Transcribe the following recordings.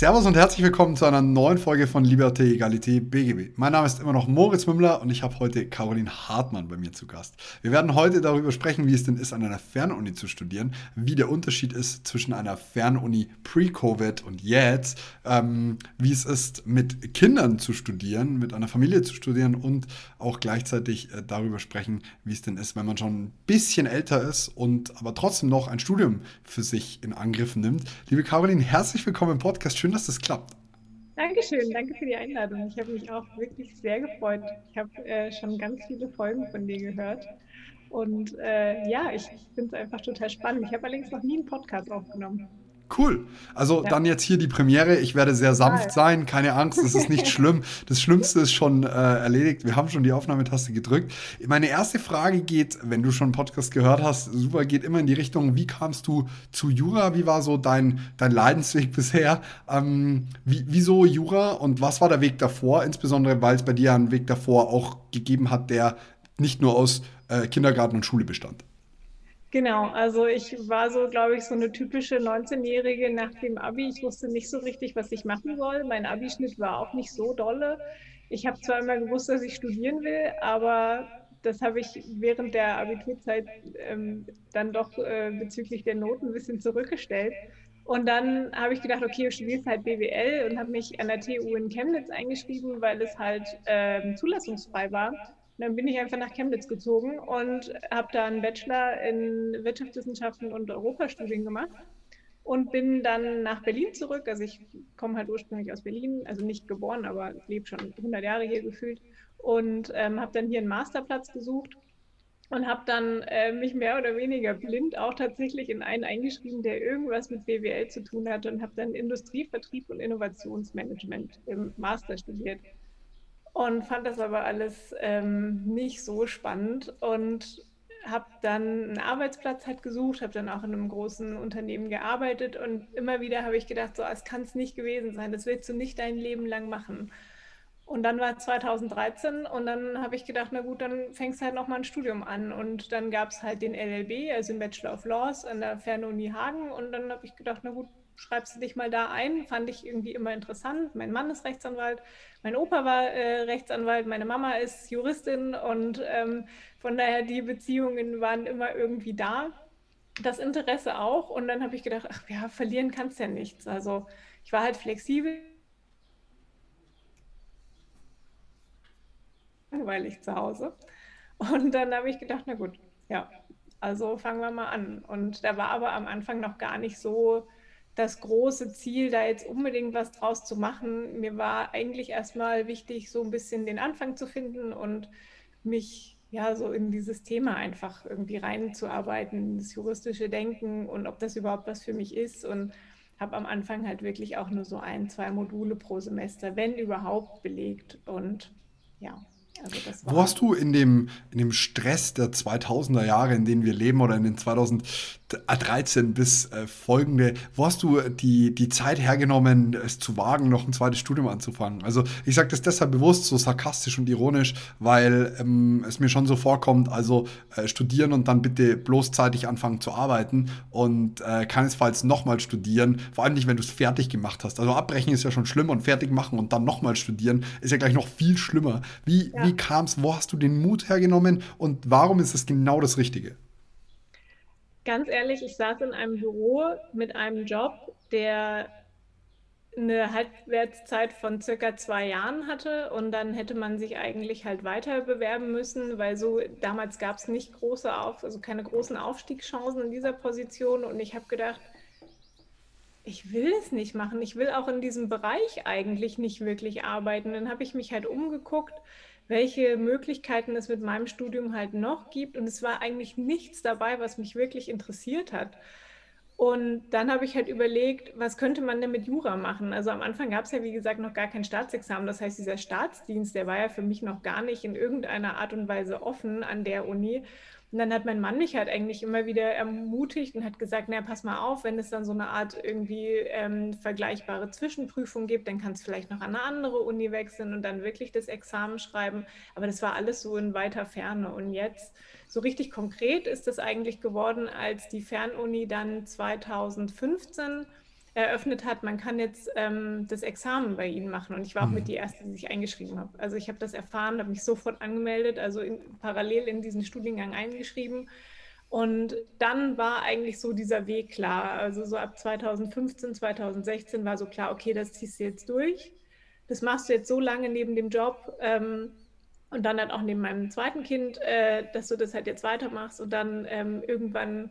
Servus und herzlich willkommen zu einer neuen Folge von Liberté, Egalité, BGB. Mein Name ist immer noch Moritz Mümmler und ich habe heute Caroline Hartmann bei mir zu Gast. Wir werden heute darüber sprechen, wie es denn ist, an einer Fernuni zu studieren, wie der Unterschied ist zwischen einer Fernuni pre-Covid und jetzt, ähm, wie es ist, mit Kindern zu studieren, mit einer Familie zu studieren und auch gleichzeitig äh, darüber sprechen, wie es denn ist, wenn man schon ein bisschen älter ist und aber trotzdem noch ein Studium für sich in Angriff nimmt. Liebe Caroline, herzlich willkommen im Podcast. Schön, dass das klappt. Dankeschön, danke für die Einladung. Ich habe mich auch wirklich sehr gefreut. Ich habe äh, schon ganz viele Folgen von dir gehört. Und äh, ja, ich finde es einfach total spannend. Ich habe allerdings noch nie einen Podcast aufgenommen. Cool. Also ja. dann jetzt hier die Premiere. Ich werde sehr sanft sein, keine Angst, es ist nicht schlimm. Das Schlimmste ist schon äh, erledigt. Wir haben schon die Aufnahmetaste gedrückt. Meine erste Frage geht, wenn du schon einen Podcast gehört hast, super, geht immer in die Richtung, wie kamst du zu Jura? Wie war so dein, dein Leidensweg bisher? Ähm, wie, wieso Jura und was war der Weg davor? Insbesondere, weil es bei dir einen Weg davor auch gegeben hat, der nicht nur aus äh, Kindergarten und Schule bestand. Genau, also ich war so, glaube ich, so eine typische 19-Jährige nach dem Abi. Ich wusste nicht so richtig, was ich machen soll. Mein Abischnitt war auch nicht so dolle. Ich habe zwar immer gewusst, dass ich studieren will, aber das habe ich während der Abiturzeit ähm, dann doch äh, bezüglich der Noten ein bisschen zurückgestellt. Und dann habe ich gedacht, okay, du studierst halt BWL und habe mich an der TU in Chemnitz eingeschrieben, weil es halt äh, zulassungsfrei war dann bin ich einfach nach Chemnitz gezogen und habe da einen Bachelor in Wirtschaftswissenschaften und Europastudien gemacht und bin dann nach Berlin zurück. Also ich komme halt ursprünglich aus Berlin, also nicht geboren, aber lebe schon 100 Jahre hier gefühlt und ähm, habe dann hier einen Masterplatz gesucht und habe dann äh, mich mehr oder weniger blind auch tatsächlich in einen eingeschrieben, der irgendwas mit BWL zu tun hatte und habe dann Industrievertrieb und Innovationsmanagement im Master studiert und fand das aber alles ähm, nicht so spannend und habe dann einen Arbeitsplatz halt gesucht, habe dann auch in einem großen Unternehmen gearbeitet und immer wieder habe ich gedacht, so, es kann es nicht gewesen sein, das willst du nicht dein Leben lang machen. Und dann war 2013 und dann habe ich gedacht, na gut, dann fängst du halt nochmal ein Studium an. Und dann gab es halt den LLB, also den Bachelor of Laws an der Fernuni Hagen. Und dann habe ich gedacht, na gut, schreibst du dich mal da ein. Fand ich irgendwie immer interessant. Mein Mann ist Rechtsanwalt, mein Opa war äh, Rechtsanwalt, meine Mama ist Juristin und ähm, von daher die Beziehungen waren immer irgendwie da. Das Interesse auch. Und dann habe ich gedacht, ach ja, verlieren kannst ja nichts. Also ich war halt flexibel. Langweilig zu Hause. Und dann habe ich gedacht, na gut, ja, also fangen wir mal an. Und da war aber am Anfang noch gar nicht so das große Ziel, da jetzt unbedingt was draus zu machen. Mir war eigentlich erstmal wichtig, so ein bisschen den Anfang zu finden und mich ja so in dieses Thema einfach irgendwie reinzuarbeiten, das juristische Denken und ob das überhaupt was für mich ist und habe am Anfang halt wirklich auch nur so ein, zwei Module pro Semester, wenn überhaupt, belegt und ja. Also Wo hast du in dem, in dem Stress der 2000er Jahre, in denen wir leben, oder in den 2013 bis äh, folgende, wo hast du die, die Zeit hergenommen, es zu wagen, noch ein zweites Studium anzufangen? Also ich sage das deshalb bewusst so sarkastisch und ironisch, weil ähm, es mir schon so vorkommt, also äh, studieren und dann bitte bloß zeitig anfangen zu arbeiten und äh, keinesfalls nochmal studieren, vor allem nicht, wenn du es fertig gemacht hast. Also abbrechen ist ja schon schlimm und fertig machen und dann nochmal studieren ist ja gleich noch viel schlimmer. Wie, ja. wie kam es? Wo hast du den Mut hergenommen? Und warum ist es genau das Richtige? Ganz ehrlich, ich saß in einem Büro mit einem Job, der eine Halbwertszeit von circa zwei Jahren hatte und dann hätte man sich eigentlich halt weiter bewerben müssen, weil so damals gab es nicht große Auf, also keine großen Aufstiegschancen in dieser Position und ich habe gedacht, ich will es nicht machen. Ich will auch in diesem Bereich eigentlich nicht wirklich arbeiten. Dann habe ich mich halt umgeguckt, welche Möglichkeiten es mit meinem Studium halt noch gibt. Und es war eigentlich nichts dabei, was mich wirklich interessiert hat. Und dann habe ich halt überlegt, was könnte man denn mit Jura machen? Also am Anfang gab es ja, wie gesagt, noch gar kein Staatsexamen. Das heißt, dieser Staatsdienst, der war ja für mich noch gar nicht in irgendeiner Art und Weise offen an der Uni. Und dann hat mein Mann mich halt eigentlich immer wieder ermutigt und hat gesagt, na, pass mal auf, wenn es dann so eine Art irgendwie ähm, vergleichbare Zwischenprüfung gibt, dann kannst du vielleicht noch an eine andere Uni wechseln und dann wirklich das Examen schreiben. Aber das war alles so in weiter Ferne. Und jetzt, so richtig konkret ist das eigentlich geworden, als die Fernuni dann 2015 eröffnet hat, man kann jetzt ähm, das Examen bei Ihnen machen. Und ich war auch mit mhm. die Erste, die sich eingeschrieben habe. Also ich habe das erfahren, habe mich sofort angemeldet, also in, parallel in diesen Studiengang eingeschrieben. Und dann war eigentlich so dieser Weg klar. Also so ab 2015, 2016 war so klar, okay, das ziehst du jetzt durch. Das machst du jetzt so lange neben dem Job ähm, und dann halt auch neben meinem zweiten Kind, äh, dass du das halt jetzt weitermachst und dann ähm, irgendwann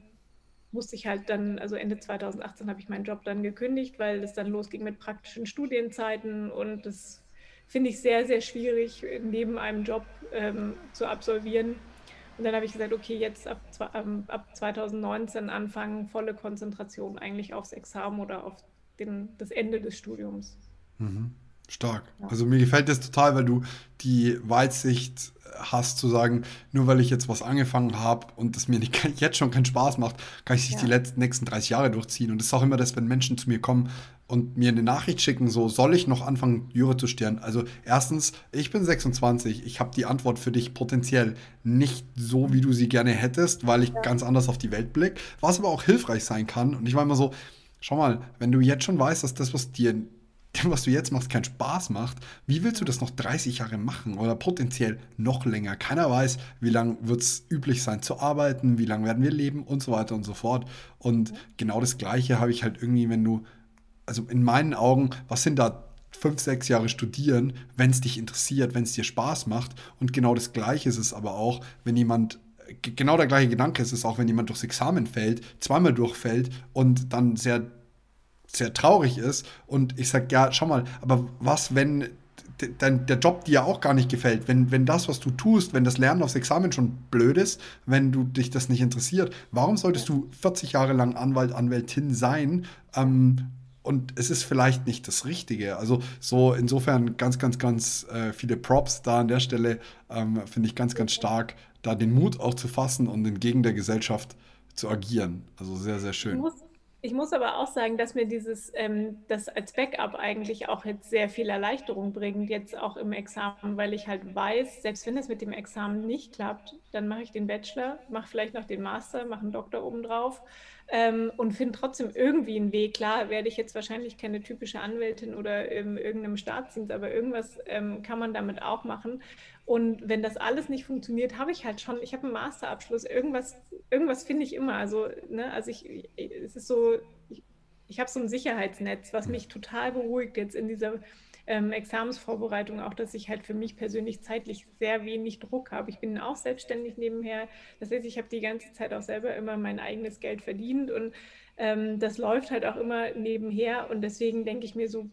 musste ich halt dann, also Ende 2018 habe ich meinen Job dann gekündigt, weil es dann losging mit praktischen Studienzeiten und das finde ich sehr, sehr schwierig, neben einem Job ähm, zu absolvieren. Und dann habe ich gesagt, okay, jetzt ab, ähm, ab 2019 anfangen, volle Konzentration eigentlich aufs Examen oder auf den, das Ende des Studiums. Mhm. Stark. Ja. Also mir gefällt das total, weil du die Weitsicht hast zu sagen, nur weil ich jetzt was angefangen habe und es mir nicht, jetzt schon keinen Spaß macht, kann ich sich ja. die letzten, nächsten 30 Jahre durchziehen. Und es ist auch immer das, wenn Menschen zu mir kommen und mir eine Nachricht schicken, so soll ich noch anfangen, Jura zu studieren? Also erstens, ich bin 26, ich habe die Antwort für dich potenziell nicht so, wie du sie gerne hättest, weil ich ja. ganz anders auf die Welt blicke, was aber auch hilfreich sein kann. Und ich war immer so, schau mal, wenn du jetzt schon weißt, dass das, was dir was du jetzt machst, keinen Spaß macht, wie willst du das noch 30 Jahre machen oder potenziell noch länger? Keiner weiß, wie lange wird es üblich sein zu arbeiten, wie lange werden wir leben und so weiter und so fort. Und genau das Gleiche habe ich halt irgendwie, wenn du, also in meinen Augen, was sind da fünf, sechs Jahre studieren, wenn es dich interessiert, wenn es dir Spaß macht. Und genau das Gleiche ist es aber auch, wenn jemand genau der gleiche Gedanke ist es auch, wenn jemand durchs Examen fällt, zweimal durchfällt und dann sehr sehr traurig ist. Und ich sage, ja, schau mal, aber was, wenn dein, der Job dir auch gar nicht gefällt, wenn, wenn das, was du tust, wenn das Lernen aufs Examen schon blöd ist, wenn du dich das nicht interessiert, warum solltest du 40 Jahre lang Anwalt, Anwältin sein? Ähm, und es ist vielleicht nicht das Richtige. Also so insofern ganz, ganz, ganz äh, viele Props da an der Stelle, ähm, finde ich ganz, ganz stark, da den Mut auch zu fassen und entgegen der Gesellschaft zu agieren. Also sehr, sehr schön. Ich muss, ich muss aber auch sagen, dass mir dieses, ähm, das als Backup eigentlich auch jetzt sehr viel Erleichterung bringt, jetzt auch im Examen, weil ich halt weiß, selbst wenn es mit dem Examen nicht klappt, dann mache ich den Bachelor, mache vielleicht noch den Master, mache einen Doktor obendrauf ähm, und finde trotzdem irgendwie einen Weg. Klar, werde ich jetzt wahrscheinlich keine typische Anwältin oder in irgendeinem Staatsdienst, aber irgendwas ähm, kann man damit auch machen. Und wenn das alles nicht funktioniert, habe ich halt schon, ich habe einen Masterabschluss, irgendwas, irgendwas finde ich immer. Also, ne, also ich, es ist so, ich, ich habe so ein Sicherheitsnetz, was mich total beruhigt jetzt in dieser ähm, Examensvorbereitung, auch dass ich halt für mich persönlich zeitlich sehr wenig Druck habe. Ich bin auch selbstständig nebenher. Das heißt, ich habe die ganze Zeit auch selber immer mein eigenes Geld verdient und ähm, das läuft halt auch immer nebenher. Und deswegen denke ich mir so,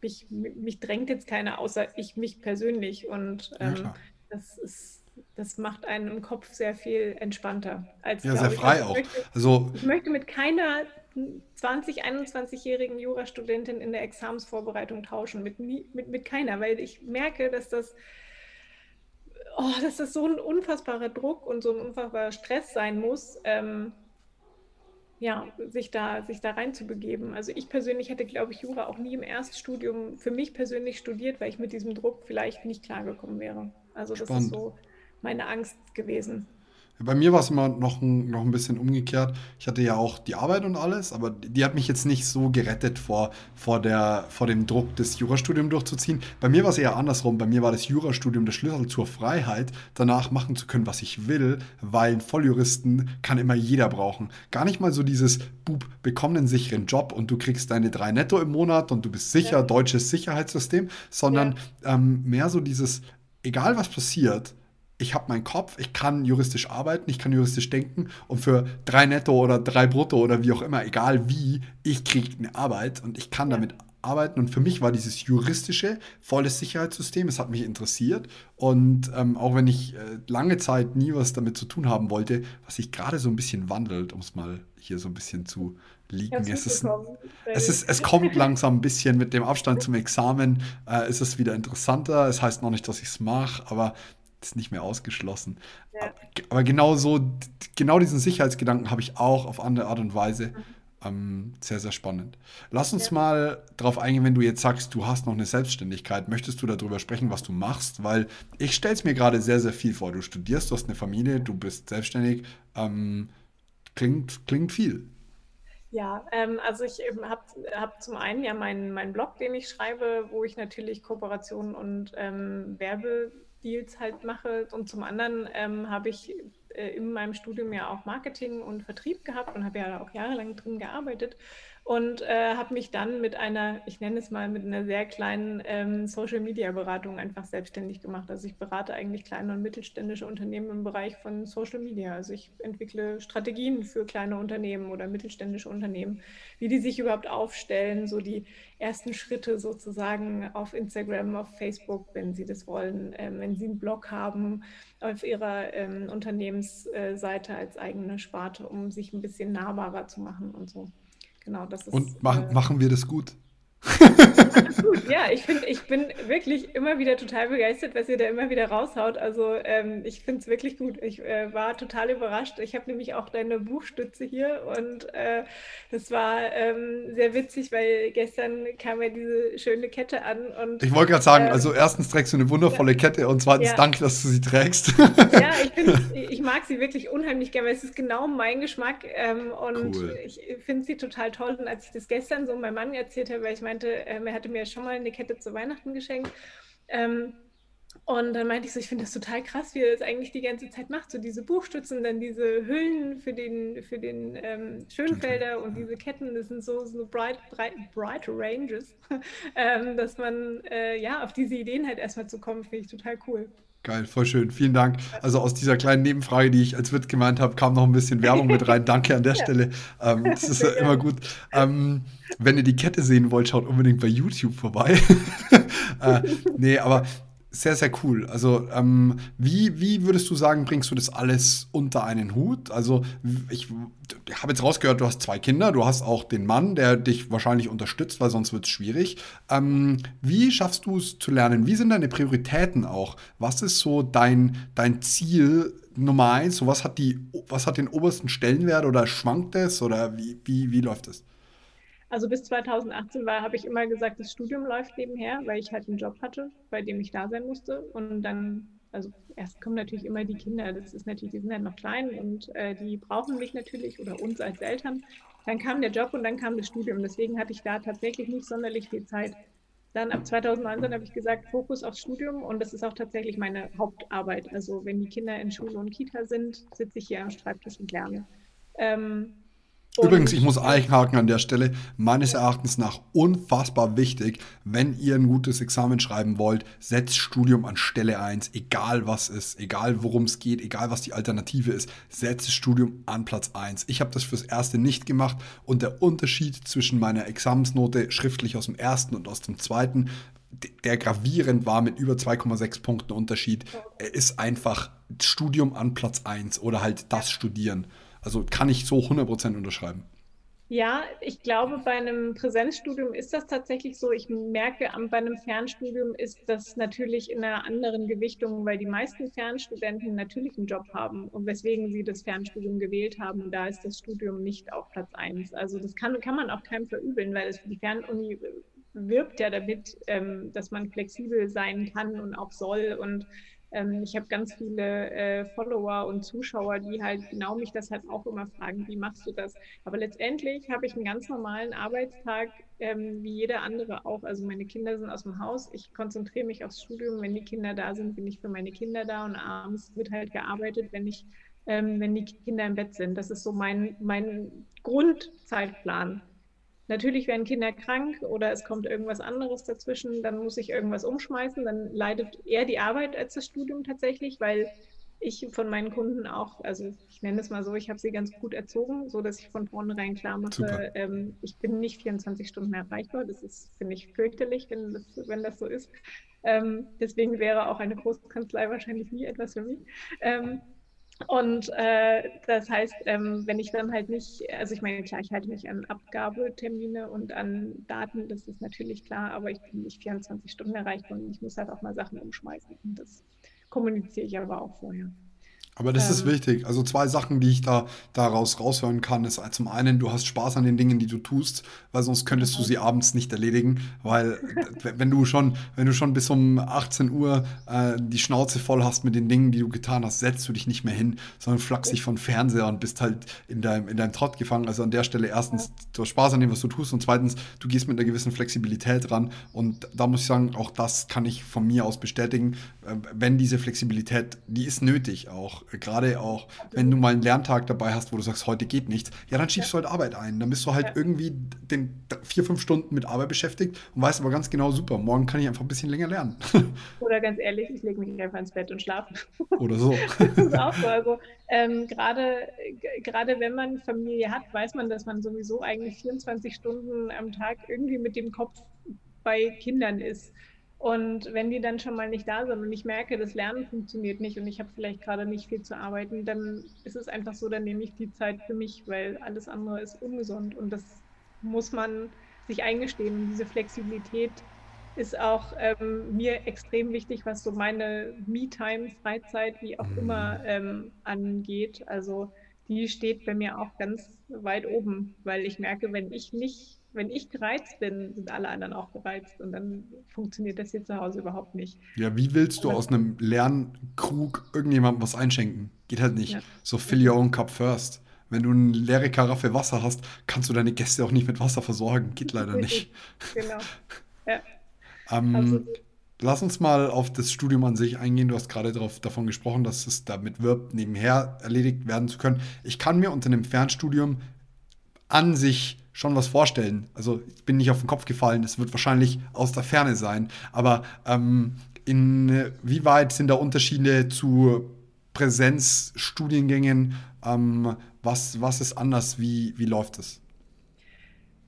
mich, mich drängt jetzt keiner, außer ich mich persönlich. Und ähm, ja, das ist, das macht einen im Kopf sehr viel entspannter. Als, ja, sehr frei also, auch. Möchte, also, ich möchte mit keiner 20, 21-jährigen Jurastudentin in der Examensvorbereitung tauschen, mit, mit, mit keiner, weil ich merke, dass das, oh, dass das so ein unfassbarer Druck und so ein unfassbarer Stress sein muss. Ähm, ja, sich da, sich da reinzubegeben. Also ich persönlich hätte, glaube ich, Jura auch nie im Erststudium für mich persönlich studiert, weil ich mit diesem Druck vielleicht nicht klargekommen wäre. Also das Spannend. ist so meine Angst gewesen. Bei mir war es immer noch ein, noch ein bisschen umgekehrt. Ich hatte ja auch die Arbeit und alles, aber die hat mich jetzt nicht so gerettet vor, vor, der, vor dem Druck, das Jurastudium durchzuziehen. Bei mir war es eher andersrum. Bei mir war das Jurastudium der Schlüssel zur Freiheit, danach machen zu können, was ich will, weil einen Volljuristen kann immer jeder brauchen. Gar nicht mal so dieses, Bub, bekomm einen sicheren Job und du kriegst deine drei Netto im Monat und du bist sicher, ja. deutsches Sicherheitssystem, sondern ja. ähm, mehr so dieses, egal was passiert, ich habe meinen Kopf, ich kann juristisch arbeiten, ich kann juristisch denken und für drei Netto oder drei Brutto oder wie auch immer, egal wie, ich kriege eine Arbeit und ich kann ja. damit arbeiten. Und für mich war dieses juristische, volles Sicherheitssystem, es hat mich interessiert. Und ähm, auch wenn ich äh, lange Zeit nie was damit zu tun haben wollte, was sich gerade so ein bisschen wandelt, um es mal hier so ein bisschen zu liegen. Es ist, es, ist, es kommt langsam ein bisschen mit dem Abstand zum Examen, äh, ist es wieder interessanter. Es heißt noch nicht, dass ich es mache, aber ist nicht mehr ausgeschlossen. Ja. Aber genau so, genau diesen Sicherheitsgedanken habe ich auch auf andere Art und Weise. Mhm. Ähm, sehr, sehr spannend. Lass uns ja. mal darauf eingehen, wenn du jetzt sagst, du hast noch eine Selbstständigkeit. Möchtest du darüber sprechen, was du machst? Weil ich stelle es mir gerade sehr, sehr viel vor. Du studierst, du hast eine Familie, du bist selbstständig. Ähm, klingt, klingt viel. Ja, ähm, also ich habe hab zum einen ja meinen mein Blog, den ich schreibe, wo ich natürlich Kooperationen und ähm, Werbedeals halt mache. Und zum anderen ähm, habe ich äh, in meinem Studium ja auch Marketing und Vertrieb gehabt und habe ja auch jahrelang drin gearbeitet und äh, habe mich dann mit einer, ich nenne es mal, mit einer sehr kleinen ähm, Social-Media-Beratung einfach selbstständig gemacht. Also ich berate eigentlich kleine und mittelständische Unternehmen im Bereich von Social Media. Also ich entwickle Strategien für kleine Unternehmen oder mittelständische Unternehmen, wie die sich überhaupt aufstellen, so die ersten Schritte sozusagen auf Instagram, auf Facebook, wenn sie das wollen, ähm, wenn sie einen Blog haben, auf ihrer ähm, Unternehmensseite als eigene Sparte, um sich ein bisschen nahbarer zu machen und so. Genau, das ist. Und mach, äh, machen wir das gut? ja, ich finde, ich bin wirklich immer wieder total begeistert, was ihr da immer wieder raushaut. Also ähm, ich finde es wirklich gut. Ich äh, war total überrascht. Ich habe nämlich auch deine Buchstütze hier und äh, das war ähm, sehr witzig, weil gestern kam ja diese schöne Kette an und ich wollte gerade sagen, ähm, also erstens trägst du eine wundervolle ja, Kette und zweitens ja. danke, dass du sie trägst. ja, ich, find, ich mag sie wirklich unheimlich gerne, weil es ist genau mein Geschmack ähm, und cool. ich finde sie total toll. Und als ich das gestern so meinem Mann erzählt habe, weil ich meinte, ähm, er hatte mir schon mal eine Kette zu Weihnachten geschenkt. Ähm, und dann meinte ich so, ich finde das total krass, wie er das eigentlich die ganze Zeit macht. So diese Buchstützen, dann diese Hüllen für den, für den ähm, Schönfelder und diese Ketten, das sind so, so bright, bright, bright Ranges, ähm, dass man äh, ja auf diese Ideen halt erstmal zu kommen, finde ich total cool. Geil, voll schön. Vielen Dank. Also aus dieser kleinen Nebenfrage, die ich als Witz gemeint habe, kam noch ein bisschen Werbung mit rein. Danke an der ja. Stelle. Ähm, das ist ja immer gut. Ähm, wenn ihr die Kette sehen wollt, schaut unbedingt bei YouTube vorbei. äh, nee, aber sehr, sehr cool. Also, ähm, wie, wie würdest du sagen, bringst du das alles unter einen Hut? Also, ich, ich habe jetzt rausgehört, du hast zwei Kinder, du hast auch den Mann, der dich wahrscheinlich unterstützt, weil sonst wird es schwierig. Ähm, wie schaffst du es zu lernen? Wie sind deine Prioritäten auch? Was ist so dein, dein Ziel Nummer eins? So, was, hat die, was hat den obersten Stellenwert oder schwankt es oder wie, wie, wie läuft es? Also bis 2018 war, habe ich immer gesagt, das Studium läuft nebenher, weil ich halt einen Job hatte, bei dem ich da sein musste. Und dann, also erst kommen natürlich immer die Kinder, das ist natürlich, die sind halt noch klein und äh, die brauchen mich natürlich oder uns als Eltern. Dann kam der Job und dann kam das Studium. Deswegen hatte ich da tatsächlich nicht sonderlich viel Zeit. Dann ab 2019 habe ich gesagt, Fokus aufs Studium und das ist auch tatsächlich meine Hauptarbeit. Also wenn die Kinder in Schule und Kita sind, sitze ich hier am Schreibtisch und lerne. Ähm, Übrigens, ich muss einhaken an der Stelle, meines Erachtens nach unfassbar wichtig, wenn ihr ein gutes Examen schreiben wollt, setzt Studium an Stelle 1, egal was ist, egal worum es geht, egal was die Alternative ist, setzt Studium an Platz 1. Ich habe das fürs erste nicht gemacht und der Unterschied zwischen meiner Examensnote schriftlich aus dem ersten und aus dem zweiten, der gravierend war mit über 2,6 Punkten Unterschied, ist einfach Studium an Platz 1 oder halt das Studieren. Also kann ich so 100% unterschreiben. Ja, ich glaube, bei einem Präsenzstudium ist das tatsächlich so. Ich merke, bei einem Fernstudium ist das natürlich in einer anderen Gewichtung, weil die meisten Fernstudenten natürlich einen Job haben und weswegen sie das Fernstudium gewählt haben. Und da ist das Studium nicht auf Platz 1. Also das kann, kann man auch keinem verübeln, weil es die Fernuni wirbt ja damit, ähm, dass man flexibel sein kann und auch soll und ähm, ich habe ganz viele äh, Follower und Zuschauer, die halt genau mich das halt auch immer fragen, wie machst du das? Aber letztendlich habe ich einen ganz normalen Arbeitstag, ähm, wie jeder andere auch. Also meine Kinder sind aus dem Haus, ich konzentriere mich aufs Studium. Wenn die Kinder da sind, bin ich für meine Kinder da und abends wird halt gearbeitet, wenn ich ähm, wenn die Kinder im Bett sind. Das ist so mein, mein Grundzeitplan. Natürlich werden Kinder krank oder es kommt irgendwas anderes dazwischen, dann muss ich irgendwas umschmeißen, dann leidet eher die Arbeit als das Studium tatsächlich, weil ich von meinen Kunden auch, also ich nenne es mal so, ich habe sie ganz gut erzogen, so dass ich von vornherein klar mache, ähm, ich bin nicht 24 Stunden erreichbar. Das ist, finde ich, fürchterlich, wenn das, wenn das so ist. Ähm, deswegen wäre auch eine Großkanzlei wahrscheinlich nie etwas für mich. Ähm, und äh, das heißt, ähm, wenn ich dann halt nicht, also ich meine, klar, ich halte mich an Abgabetermine und an Daten, das ist natürlich klar, aber ich bin nicht 24 Stunden erreichbar und ich muss halt auch mal Sachen umschmeißen. Und das kommuniziere ich aber auch vorher. Aber das ist Ähm, wichtig. Also zwei Sachen, die ich da daraus raushören kann, ist äh, zum einen, du hast Spaß an den Dingen, die du tust, weil sonst könntest du sie abends nicht erledigen, weil wenn du schon, wenn du schon bis um 18 Uhr äh, die Schnauze voll hast mit den Dingen, die du getan hast, setzt du dich nicht mehr hin, sondern flackst dich von Fernseher und bist halt in deinem, in deinem Trott gefangen. Also an der Stelle erstens, du hast Spaß an dem, was du tust und zweitens, du gehst mit einer gewissen Flexibilität ran und da muss ich sagen, auch das kann ich von mir aus bestätigen, äh, wenn diese Flexibilität, die ist nötig auch. Gerade auch, wenn du mal einen Lerntag dabei hast, wo du sagst, heute geht nicht, ja, dann schiebst du halt Arbeit ein. Dann bist du halt Ja. irgendwie den vier, fünf Stunden mit Arbeit beschäftigt und weißt aber ganz genau, super, morgen kann ich einfach ein bisschen länger lernen. Oder ganz ehrlich, ich lege mich einfach ins Bett und schlafe. Oder so. Das ist auch so. Also ähm, gerade, gerade wenn man Familie hat, weiß man, dass man sowieso eigentlich 24 Stunden am Tag irgendwie mit dem Kopf bei Kindern ist. Und wenn die dann schon mal nicht da sind und ich merke, das Lernen funktioniert nicht und ich habe vielleicht gerade nicht viel zu arbeiten, dann ist es einfach so, dann nehme ich die Zeit für mich, weil alles andere ist ungesund und das muss man sich eingestehen. Und diese Flexibilität ist auch ähm, mir extrem wichtig, was so meine Me-Time, Freizeit, wie auch immer ähm, angeht. Also die steht bei mir auch ganz weit oben, weil ich merke, wenn ich nicht, wenn ich gereizt bin, sind alle anderen auch gereizt und dann funktioniert das hier zu Hause überhaupt nicht. Ja, wie willst du aus einem Lernkrug irgendjemandem was einschenken? Geht halt nicht. Ja. So fill your own cup first. Wenn du eine leere Karaffe Wasser hast, kannst du deine Gäste auch nicht mit Wasser versorgen. Geht leider nicht. Genau. Ja, Ähm, also lass uns mal auf das Studium an sich eingehen. Du hast gerade darauf, davon gesprochen, dass es damit wirbt, nebenher erledigt werden zu können. Ich kann mir unter einem Fernstudium an sich schon was vorstellen. Also ich bin nicht auf den Kopf gefallen, es wird wahrscheinlich aus der Ferne sein. Aber ähm, inwieweit sind da Unterschiede zu Präsenzstudiengängen? Ähm, was, was ist anders? Wie, wie läuft es?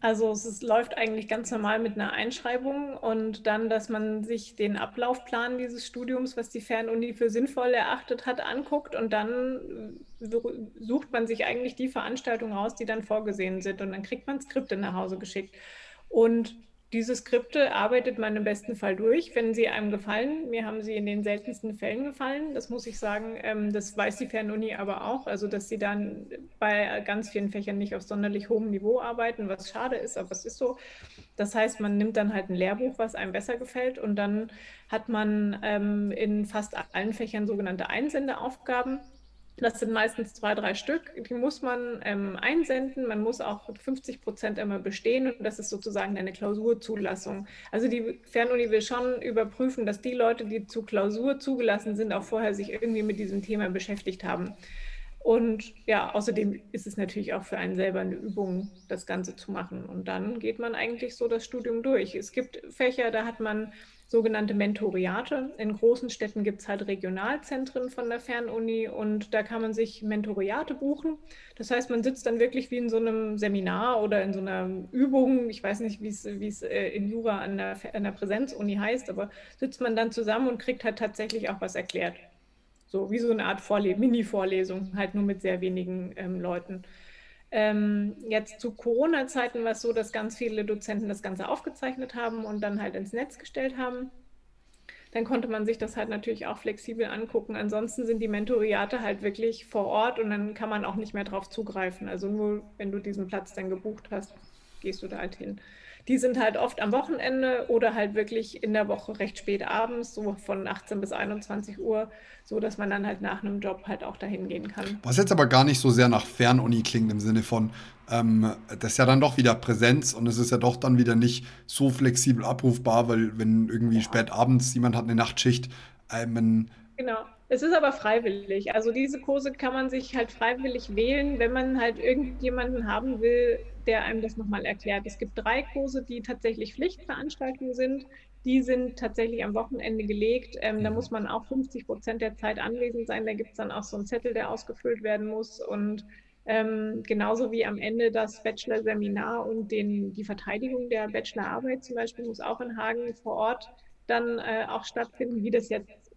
Also es ist, läuft eigentlich ganz normal mit einer Einschreibung und dann, dass man sich den Ablaufplan dieses Studiums, was die Fernuni für sinnvoll erachtet hat, anguckt und dann äh, sucht man sich eigentlich die Veranstaltungen raus, die dann vorgesehen sind und dann kriegt man Skripte nach Hause geschickt. Und diese Skripte arbeitet man im besten Fall durch, wenn sie einem gefallen. Mir haben sie in den seltensten Fällen gefallen, das muss ich sagen. Ähm, das weiß die Fernuni aber auch, also dass sie dann bei ganz vielen Fächern nicht auf sonderlich hohem Niveau arbeiten, was schade ist, aber es ist so. Das heißt, man nimmt dann halt ein Lehrbuch, was einem besser gefällt und dann hat man ähm, in fast allen Fächern sogenannte Einsendeaufgaben. Das sind meistens zwei, drei Stück. Die muss man ähm, einsenden. Man muss auch 50 Prozent immer bestehen und das ist sozusagen eine Klausurzulassung. Also die Fernuni will schon überprüfen, dass die Leute, die zur Klausur zugelassen sind, auch vorher sich irgendwie mit diesem Thema beschäftigt haben. Und ja, außerdem ist es natürlich auch für einen selber eine Übung, das Ganze zu machen. Und dann geht man eigentlich so das Studium durch. Es gibt Fächer, da hat man sogenannte Mentoriate. In großen Städten gibt es halt Regionalzentren von der Fernuni und da kann man sich Mentoriate buchen. Das heißt, man sitzt dann wirklich wie in so einem Seminar oder in so einer Übung. Ich weiß nicht, wie es äh, in Jura an der, an der Präsenzuni heißt, aber sitzt man dann zusammen und kriegt halt tatsächlich auch was erklärt. So wie so eine Art Vorle Mini-Vorlesung, halt nur mit sehr wenigen ähm, Leuten. Ähm, jetzt zu Corona-Zeiten war es so, dass ganz viele Dozenten das Ganze aufgezeichnet haben und dann halt ins Netz gestellt haben. Dann konnte man sich das halt natürlich auch flexibel angucken. Ansonsten sind die Mentoriate halt wirklich vor Ort und dann kann man auch nicht mehr drauf zugreifen. Also nur wenn du diesen Platz dann gebucht hast, gehst du da halt hin. Die sind halt oft am Wochenende oder halt wirklich in der Woche recht spät abends, so von 18 bis 21 Uhr, so dass man dann halt nach einem Job halt auch dahin gehen kann. Was jetzt aber gar nicht so sehr nach Fernuni klingt im Sinne von, ähm, das ist ja dann doch wieder Präsenz und es ist ja doch dann wieder nicht so flexibel abrufbar, weil wenn irgendwie ja. spät abends jemand hat eine Nachtschicht, ähm, Genau. Es ist aber freiwillig. Also diese Kurse kann man sich halt freiwillig wählen, wenn man halt irgendjemanden haben will, der einem das nochmal erklärt. Es gibt drei Kurse, die tatsächlich Pflichtveranstaltungen sind. Die sind tatsächlich am Wochenende gelegt. Ähm, da muss man auch 50 Prozent der Zeit anwesend sein. Da gibt es dann auch so einen Zettel, der ausgefüllt werden muss. Und ähm, genauso wie am Ende das Bachelor-Seminar und den, die Verteidigung der Bachelorarbeit zum Beispiel muss auch in Hagen vor Ort dann äh, auch stattfinden. Wie das jetzt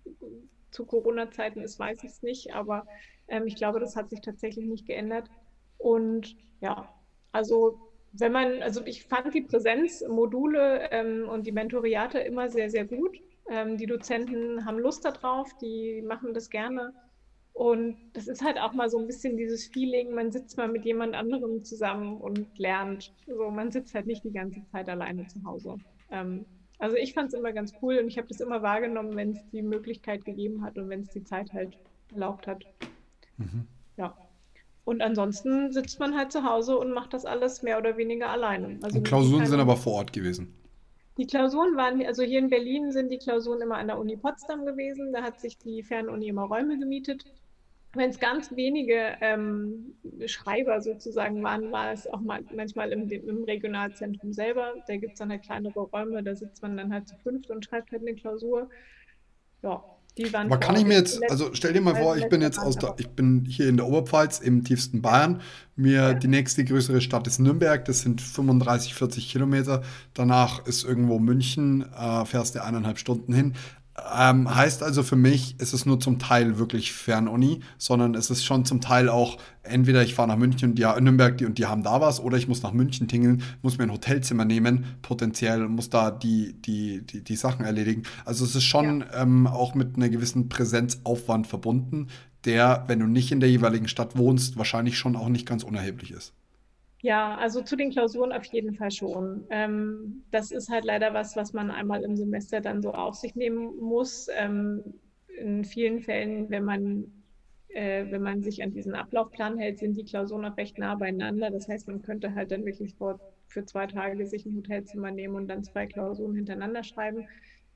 zu Corona-Zeiten ist, weiß ich es nicht. Aber ähm, ich glaube, das hat sich tatsächlich nicht geändert. Und ja, also wenn man, also ich fand die Präsenzmodule ähm, und die Mentoriate immer sehr, sehr gut. Ähm, die Dozenten haben Lust darauf, die machen das gerne. Und das ist halt auch mal so ein bisschen dieses Feeling, man sitzt mal mit jemand anderem zusammen und lernt. So, man sitzt halt nicht die ganze Zeit alleine zu Hause. Ähm, also ich fand es immer ganz cool und ich habe das immer wahrgenommen, wenn es die Möglichkeit gegeben hat und wenn es die Zeit halt erlaubt hat. Mhm. Ja. Und ansonsten sitzt man halt zu Hause und macht das alles mehr oder weniger alleine. Also und Klausuren sind aber vor Ort gewesen. Die Klausuren waren, also hier in Berlin sind die Klausuren immer an der Uni Potsdam gewesen. Da hat sich die Fernuni immer Räume gemietet wenn es ganz wenige ähm, Schreiber sozusagen waren, war es auch mal, manchmal im, im Regionalzentrum selber. Da gibt es dann halt kleinere Räume, da sitzt man dann halt zu fünft und schreibt halt eine Klausur. Ja, die waren. Aber kann ich mir jetzt, also stell dir mal vor, ich bin jetzt aus der, ich bin hier in der Oberpfalz im tiefsten Bayern. Mir ja. die nächste größere Stadt ist Nürnberg, das sind 35, 40 Kilometer. Danach ist irgendwo München, äh, fährst du eineinhalb Stunden hin. Ähm, heißt also für mich, ist es nur zum Teil wirklich Fernuni, sondern es ist schon zum Teil auch, entweder ich fahre nach München und die, Nürnberg die, und die haben da was, oder ich muss nach München tingeln, muss mir ein Hotelzimmer nehmen, potenziell muss da die, die, die, die Sachen erledigen. Also es ist schon ja. ähm, auch mit einer gewissen Präsenzaufwand verbunden, der, wenn du nicht in der jeweiligen Stadt wohnst, wahrscheinlich schon auch nicht ganz unerheblich ist. Ja, also zu den Klausuren auf jeden Fall schon. Ähm, das ist halt leider was, was man einmal im Semester dann so auf sich nehmen muss. Ähm, in vielen Fällen, wenn man, äh, wenn man sich an diesen Ablaufplan hält, sind die Klausuren auch recht nah beieinander. Das heißt, man könnte halt dann wirklich vor, für zwei Tage sich ein Hotelzimmer nehmen und dann zwei Klausuren hintereinander schreiben.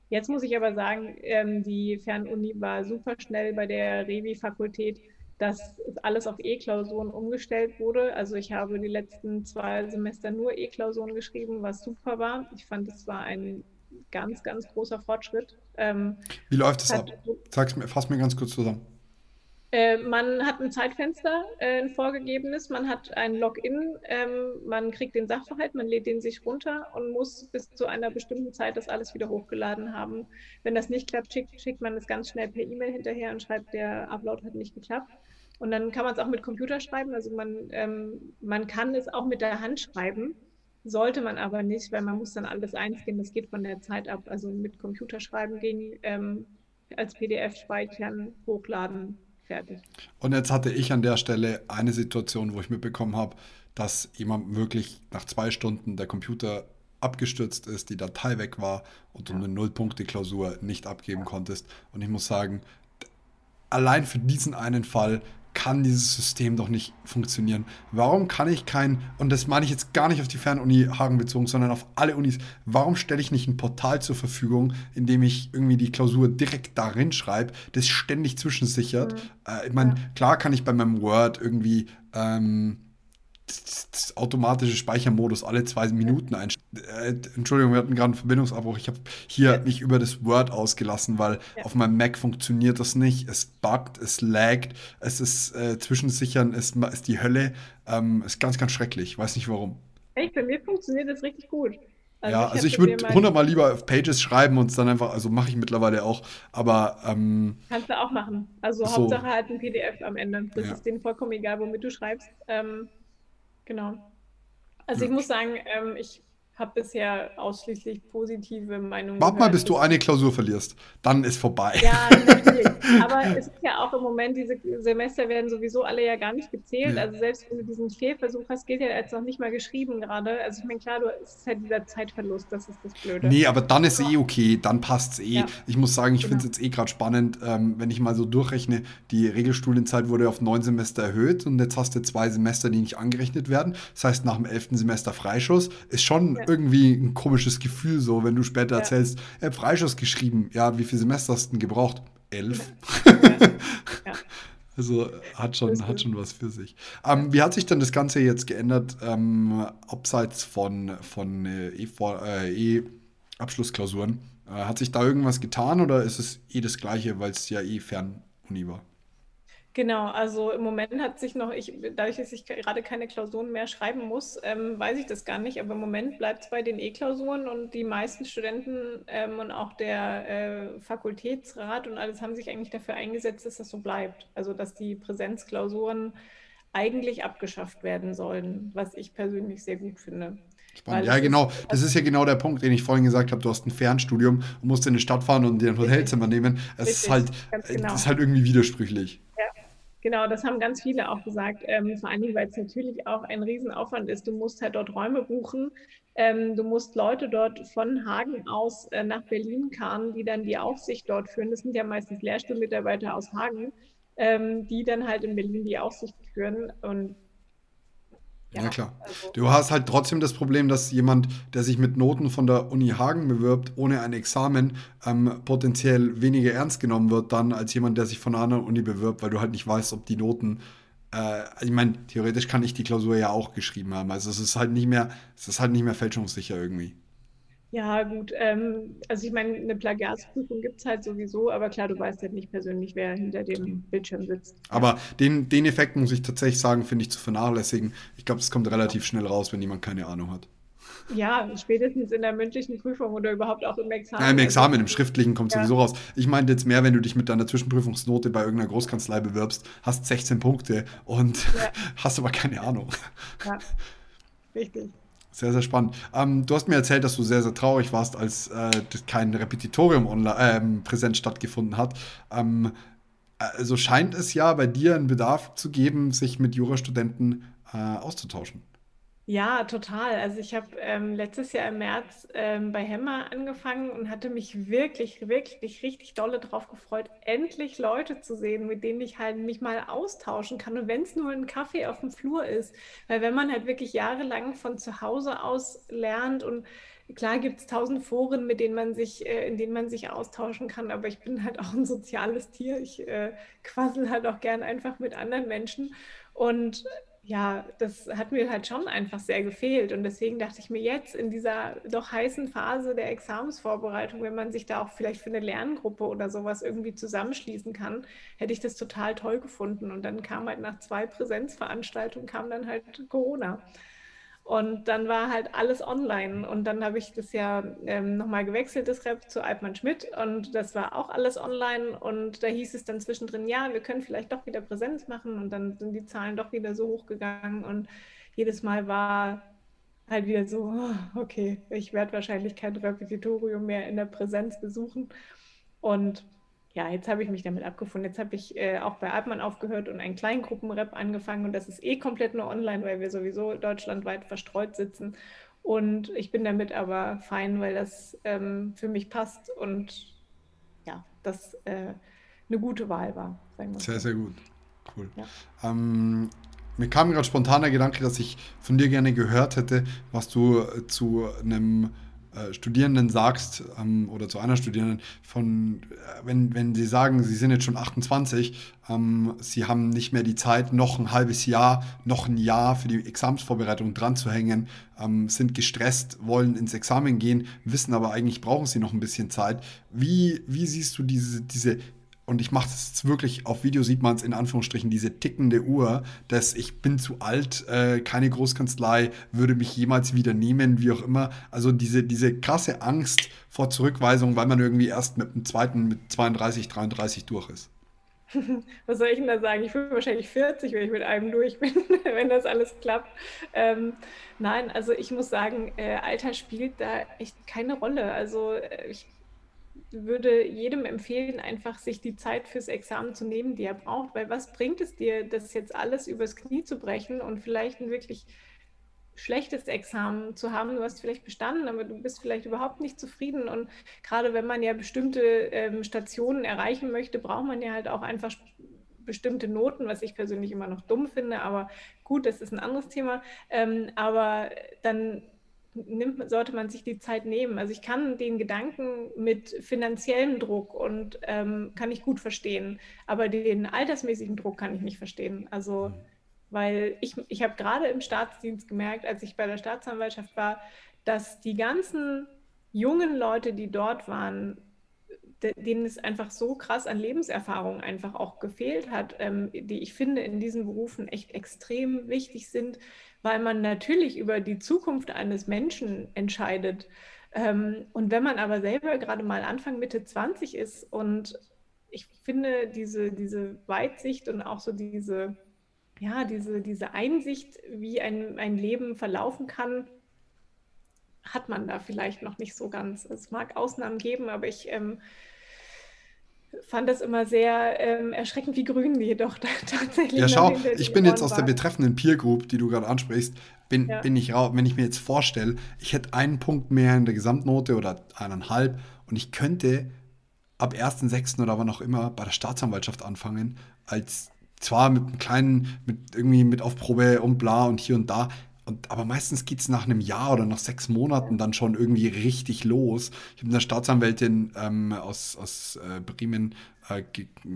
Jetzt muss ich aber sagen, ähm, die Fernuni war super schnell bei der Revi-Fakultät dass alles auf E-Klausuren umgestellt wurde. Also ich habe die letzten zwei Semester nur E-Klausuren geschrieben, was super war. Ich fand, es war ein ganz, ganz großer Fortschritt. Ähm, Wie läuft es ab? Sag's mir, fass mir ganz kurz zusammen. Äh, man hat ein Zeitfenster, äh, ein vorgegebenes, man hat ein Login, ähm, man kriegt den Sachverhalt, man lädt den sich runter und muss bis zu einer bestimmten Zeit das alles wieder hochgeladen haben. Wenn das nicht klappt, schickt, schickt man es ganz schnell per E-Mail hinterher und schreibt, der Upload hat nicht geklappt. Und dann kann man es auch mit Computer schreiben. Also man, ähm, man kann es auch mit der Hand schreiben, sollte man aber nicht, weil man muss dann alles einscannen. Das geht von der Zeit ab. Also mit Computer schreiben ging ähm, als PDF speichern, hochladen, fertig. Und jetzt hatte ich an der Stelle eine Situation, wo ich mitbekommen habe, dass jemand wirklich nach zwei Stunden der Computer abgestürzt ist, die Datei weg war und du eine Nullpunkte-Klausur nicht abgeben konntest. Und ich muss sagen, allein für diesen einen Fall kann dieses System doch nicht funktionieren. Warum kann ich kein, und das meine ich jetzt gar nicht auf die Fernuni Hagen bezogen, sondern auf alle Unis, warum stelle ich nicht ein Portal zur Verfügung, in dem ich irgendwie die Klausur direkt darin schreibe, das ständig zwischensichert? Mhm. Äh, ich meine, ja. klar kann ich bei meinem Word irgendwie ähm, automatische Speichermodus alle zwei Minuten einstellen. Äh, Entschuldigung, wir hatten gerade einen Verbindungsabbruch. Ich habe hier ja. mich über das Word ausgelassen, weil ja. auf meinem Mac funktioniert das nicht. Es buggt, es laggt, es ist äh, zwischensichern, es ist die Hölle. Ähm, ist ganz, ganz schrecklich. Ich weiß nicht warum. Echt, bei mir funktioniert das richtig gut. Also ja, ich also ich würde hundertmal lieber auf Pages schreiben und es dann einfach, also mache ich mittlerweile auch, aber. Ähm, Kannst du auch machen. Also so. Hauptsache halt ein PDF am Ende. Das ja. ist denen vollkommen egal, womit du schreibst. Ähm, Genau. Also ich muss sagen, ähm, ich habe bisher ausschließlich positive Meinungen. Warte mal, bis du eine Klausur verlierst. Dann ist vorbei. Ja, natürlich. Aber es ist ja auch im Moment, diese Semester werden sowieso alle ja gar nicht gezählt. Ja. Also selbst wenn du diesen Fehlversuch hast, geht ja jetzt noch nicht mal geschrieben gerade. Also ich meine, klar, du, es ist halt dieser Zeitverlust, das ist das Blöde. Nee, aber dann ist eh okay, dann passt es eh. Ja. Ich muss sagen, ich genau. finde es jetzt eh gerade spannend, ähm, wenn ich mal so durchrechne, die Regelstudienzeit wurde auf neun Semester erhöht und jetzt hast du zwei Semester, die nicht angerechnet werden. Das heißt, nach dem elften Semester Freischuss ist schon irgendwie ein komisches Gefühl, so, wenn du später ja. erzählst, ich habe Freischuss geschrieben. Ja, wie viele Semester hast du denn gebraucht? Elf. Ja. Also hat schon, hat schon was für sich. Ähm, wie hat sich denn das Ganze jetzt geändert, ähm, abseits von, von äh, E-Abschlussklausuren? Äh, e äh, hat sich da irgendwas getan oder ist es eh das Gleiche, weil es ja eh Fernuni war? Genau, also im Moment hat sich noch, ich, dadurch, dass ich gerade keine Klausuren mehr schreiben muss, ähm, weiß ich das gar nicht, aber im Moment bleibt es bei den E-Klausuren und die meisten Studenten ähm, und auch der äh, Fakultätsrat und alles haben sich eigentlich dafür eingesetzt, dass das so bleibt. Also dass die Präsenzklausuren eigentlich abgeschafft werden sollen, was ich persönlich sehr gut finde. Spannend. Ja, genau. Das ist ja genau der Punkt, den ich vorhin gesagt habe. Du hast ein Fernstudium und musst in eine Stadt fahren und dir ein Hotelzimmer nehmen. Es ist halt, genau. ist halt irgendwie widersprüchlich. Genau. Das haben ganz viele auch gesagt. Ähm, vor allen Dingen, weil es natürlich auch ein Riesenaufwand ist. Du musst halt dort Räume buchen. Ähm, du musst Leute dort von Hagen aus äh, nach Berlin karren, die dann die Aufsicht dort führen. Das sind ja meistens Lehrstuhlmitarbeiter aus Hagen, ähm, die dann halt in Berlin die Aufsicht führen. Und ja, ja, klar. Also, du hast halt trotzdem das Problem, dass jemand, der sich mit Noten von der Uni Hagen bewirbt, ohne ein Examen, ähm, potenziell weniger ernst genommen wird, dann als jemand, der sich von einer anderen Uni bewirbt, weil du halt nicht weißt, ob die Noten. Äh, ich meine, theoretisch kann ich die Klausur ja auch geschrieben haben. Also es ist halt nicht mehr, es ist halt nicht mehr fälschungssicher irgendwie. Ja, gut. Ähm, also ich meine, eine Plagiatsprüfung gibt es halt sowieso, aber klar, du weißt halt nicht persönlich, wer hinter dem Bildschirm sitzt. Aber den, den Effekt muss ich tatsächlich sagen, finde ich zu vernachlässigen. Ich glaube, es kommt relativ schnell raus, wenn jemand keine Ahnung hat. Ja, spätestens in der mündlichen Prüfung oder überhaupt auch im Examen. Ja, im Examen, im schriftlichen kommt ja. sowieso raus. Ich meinte jetzt mehr, wenn du dich mit deiner Zwischenprüfungsnote bei irgendeiner Großkanzlei bewirbst, hast 16 Punkte und ja. hast aber keine Ahnung. Ja, richtig. Sehr, sehr spannend. Ähm, du hast mir erzählt, dass du sehr, sehr traurig warst, als äh, kein Repetitorium online, äh, präsent stattgefunden hat. Ähm, also scheint es ja bei dir einen Bedarf zu geben, sich mit Jurastudenten äh, auszutauschen. Ja, total. Also ich habe ähm, letztes Jahr im März ähm, bei Hemmer angefangen und hatte mich wirklich, wirklich richtig dolle drauf gefreut, endlich Leute zu sehen, mit denen ich halt mich mal austauschen kann. Und wenn es nur ein Kaffee auf dem Flur ist, weil wenn man halt wirklich jahrelang von zu Hause aus lernt und klar gibt es tausend Foren, mit denen man sich, äh, in denen man sich austauschen kann, aber ich bin halt auch ein soziales Tier. Ich äh, quassel halt auch gern einfach mit anderen Menschen. Und ja, das hat mir halt schon einfach sehr gefehlt. Und deswegen dachte ich mir jetzt in dieser doch heißen Phase der Examensvorbereitung, wenn man sich da auch vielleicht für eine Lerngruppe oder sowas irgendwie zusammenschließen kann, hätte ich das total toll gefunden. Und dann kam halt nach zwei Präsenzveranstaltungen, kam dann halt Corona. Und dann war halt alles online. Und dann habe ich das ja ähm, nochmal gewechselt, das Rep zu Altmann Schmidt. Und das war auch alles online. Und da hieß es dann zwischendrin, ja, wir können vielleicht doch wieder Präsenz machen. Und dann sind die Zahlen doch wieder so hochgegangen. Und jedes Mal war halt wieder so, oh, okay, ich werde wahrscheinlich kein Repetitorium mehr in der Präsenz besuchen. Und ja, jetzt habe ich mich damit abgefunden. Jetzt habe ich äh, auch bei Altmann aufgehört und einen Kleingruppenrep angefangen. Und das ist eh komplett nur online, weil wir sowieso deutschlandweit verstreut sitzen. Und ich bin damit aber fein, weil das ähm, für mich passt und ja, das äh, eine gute Wahl war. sehr, sehr gut. Cool. Ja. Ähm, mir kam gerade spontan der Gedanke, dass ich von dir gerne gehört hätte, was du zu einem äh, Studierenden sagst ähm, oder zu einer Studierenden, von, äh, wenn, wenn sie sagen, sie sind jetzt schon 28, ähm, sie haben nicht mehr die Zeit, noch ein halbes Jahr, noch ein Jahr für die Examensvorbereitung dran zu hängen, ähm, sind gestresst, wollen ins Examen gehen, wissen aber eigentlich brauchen sie noch ein bisschen Zeit. Wie, wie siehst du diese, diese und ich mache jetzt wirklich, auf Video sieht man es in Anführungsstrichen, diese tickende Uhr, dass ich bin zu alt, äh, keine Großkanzlei, würde mich jemals wieder nehmen, wie auch immer. Also diese, diese krasse Angst vor Zurückweisung, weil man irgendwie erst mit dem zweiten, mit 32, 33 durch ist. Was soll ich denn da sagen? Ich bin wahrscheinlich 40, wenn ich mit einem durch bin, wenn das alles klappt. Ähm, nein, also ich muss sagen, äh, Alter spielt da echt keine Rolle. Also äh, ich würde jedem empfehlen, einfach sich die Zeit fürs Examen zu nehmen, die er braucht, weil was bringt es dir, das jetzt alles übers Knie zu brechen und vielleicht ein wirklich schlechtes Examen zu haben. Du hast vielleicht bestanden, aber du bist vielleicht überhaupt nicht zufrieden. Und gerade wenn man ja bestimmte ähm, Stationen erreichen möchte, braucht man ja halt auch einfach bestimmte Noten, was ich persönlich immer noch dumm finde. Aber gut, das ist ein anderes Thema. Ähm, aber dann nimmt, sollte man sich die Zeit nehmen. Also ich kann den Gedanken mit finanziellem Druck und ähm, kann ich gut verstehen, aber den altersmäßigen Druck kann ich nicht verstehen. Also mhm. weil ich, ich habe gerade im Staatsdienst gemerkt, als ich bei der Staatsanwaltschaft war, dass die ganzen jungen Leute, die dort waren, denen es einfach so krass an Lebenserfahrung einfach auch gefehlt hat, ähm, die ich finde in diesen Berufen echt extrem wichtig sind, weil man natürlich über die Zukunft eines Menschen entscheidet. Ähm, und wenn man aber selber gerade mal Anfang, Mitte 20 ist und ich finde diese, diese Weitsicht und auch so diese, ja, diese, diese Einsicht, wie ein, ein Leben verlaufen kann, hat man da vielleicht noch nicht so ganz. Es mag Ausnahmen geben, aber ich ähm, fand das immer sehr ähm, erschreckend, wie grün die doch tatsächlich Ja, schau, ich bin jetzt aus der betreffenden Peer Group, die du gerade ansprichst, bin, ja. bin ich raus. Wenn ich mir jetzt vorstelle, ich hätte einen Punkt mehr in der Gesamtnote oder eineinhalb und ich könnte ab 1.6. oder wann auch immer bei der Staatsanwaltschaft anfangen, als zwar mit einem kleinen, mit irgendwie mit Aufprobe und bla und hier und da, und, aber meistens geht es nach einem Jahr oder nach sechs Monaten dann schon irgendwie richtig los. Ich habe eine Staatsanwältin ähm, aus, aus äh, Bremen, äh,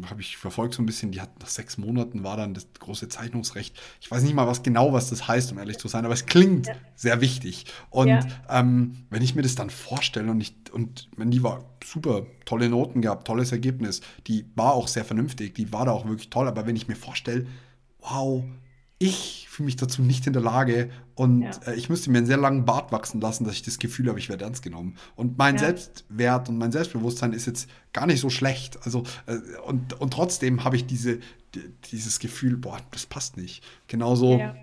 habe ich verfolgt so ein bisschen, die hat nach sechs Monaten war dann das große Zeichnungsrecht. Ich weiß nicht mal was genau, was das heißt, um ehrlich zu sein, aber es klingt ja. sehr wichtig. Und ja. ähm, wenn ich mir das dann vorstelle und ich, und wenn die war super, tolle Noten gehabt, tolles Ergebnis, die war auch sehr vernünftig, die war da auch wirklich toll, aber wenn ich mir vorstelle, wow, ich fühle mich dazu nicht in der Lage und ja. äh, ich müsste mir einen sehr langen Bart wachsen lassen, dass ich das Gefühl habe, ich werde ernst genommen. Und mein ja. Selbstwert und mein Selbstbewusstsein ist jetzt gar nicht so schlecht. Also, äh, und, und trotzdem habe ich diese, die, dieses Gefühl, boah, das passt nicht. Genauso. Ja.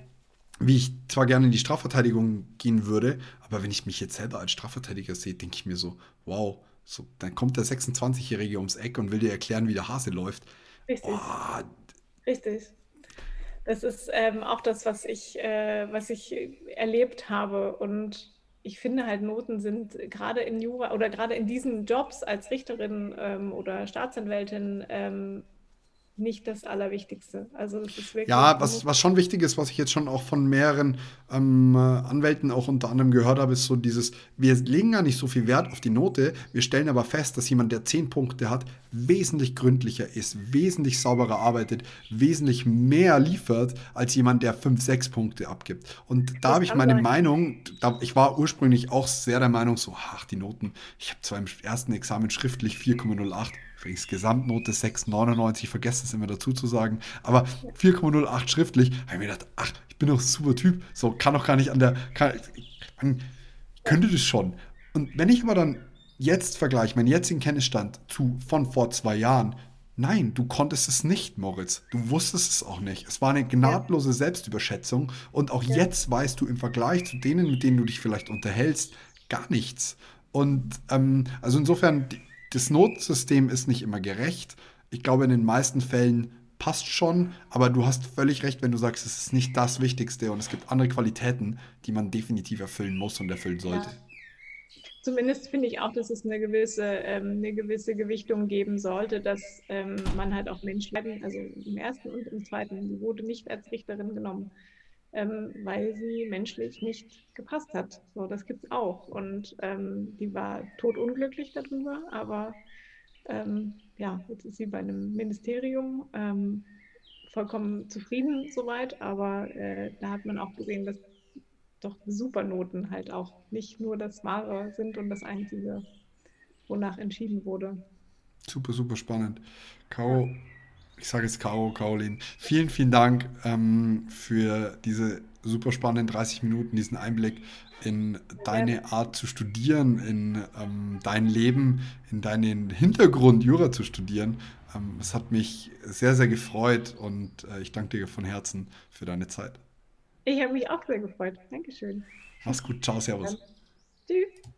Wie ich zwar gerne in die Strafverteidigung gehen würde, aber wenn ich mich jetzt selber als Strafverteidiger sehe, denke ich mir so, wow, so, dann kommt der 26-Jährige ums Eck und will dir erklären, wie der Hase läuft. Richtig. Oh, Richtig. Das ist ähm, auch das, was ich, äh, was ich erlebt habe. Und ich finde halt, Noten sind gerade in Jura oder gerade in diesen Jobs als Richterin ähm, oder Staatsanwältin ähm, nicht das Allerwichtigste. Also es ist wirklich ja, was, was schon wichtig ist, was ich jetzt schon auch von mehreren ähm, Anwälten auch unter anderem gehört habe, ist so dieses, wir legen gar nicht so viel Wert auf die Note, wir stellen aber fest, dass jemand, der zehn Punkte hat, wesentlich gründlicher ist, wesentlich sauberer arbeitet, wesentlich mehr liefert, als jemand, der fünf, sechs Punkte abgibt. Und da habe ich meine sein. Meinung, da, ich war ursprünglich auch sehr der Meinung, so, ach, die Noten, ich habe zwar im ersten Examen schriftlich 4,08, Übrigens Gesamtnote 6,99, vergesst es immer dazu zu sagen. Aber 4,08 schriftlich, habe ich mir gedacht, ach, ich bin doch ein super Typ. So, kann doch gar nicht an der. Kann, man könnte das schon. Und wenn ich aber dann jetzt vergleiche, meinen jetzigen Kenntnisstand zu von vor zwei Jahren, Nein, du konntest es nicht, Moritz. Du wusstest es auch nicht. Es war eine gnadenlose Selbstüberschätzung. Und auch ja. jetzt weißt du im Vergleich zu denen, mit denen du dich vielleicht unterhältst, gar nichts. Und ähm, also insofern, das Notsystem ist nicht immer gerecht. Ich glaube, in den meisten Fällen passt schon, aber du hast völlig recht, wenn du sagst, es ist nicht das Wichtigste und es gibt andere Qualitäten, die man definitiv erfüllen muss und erfüllen sollte. Ja. Zumindest finde ich auch, dass es eine gewisse, ähm, eine gewisse Gewichtung geben sollte, dass ähm, man halt auch Menschen, also im ersten und im zweiten, wurde nicht als Richterin genommen ähm, weil sie menschlich nicht gepasst hat. So, das gibt es auch. Und ähm, die war totunglücklich darüber, aber ähm, ja, jetzt ist sie bei einem Ministerium ähm, vollkommen zufrieden soweit, aber äh, da hat man auch gesehen, dass doch Supernoten halt auch nicht nur das Wahre sind und das Einzige, wonach entschieden wurde. Super, super spannend. Ja ich sage jetzt Caro, Caroline, vielen, vielen Dank ähm, für diese super spannenden 30 Minuten, diesen Einblick in deine Art zu studieren, in ähm, dein Leben, in deinen Hintergrund, Jura zu studieren. Ähm, es hat mich sehr, sehr gefreut und äh, ich danke dir von Herzen für deine Zeit. Ich habe mich auch sehr gefreut. Dankeschön. Mach's gut. Ciao, Servus. Tschüss.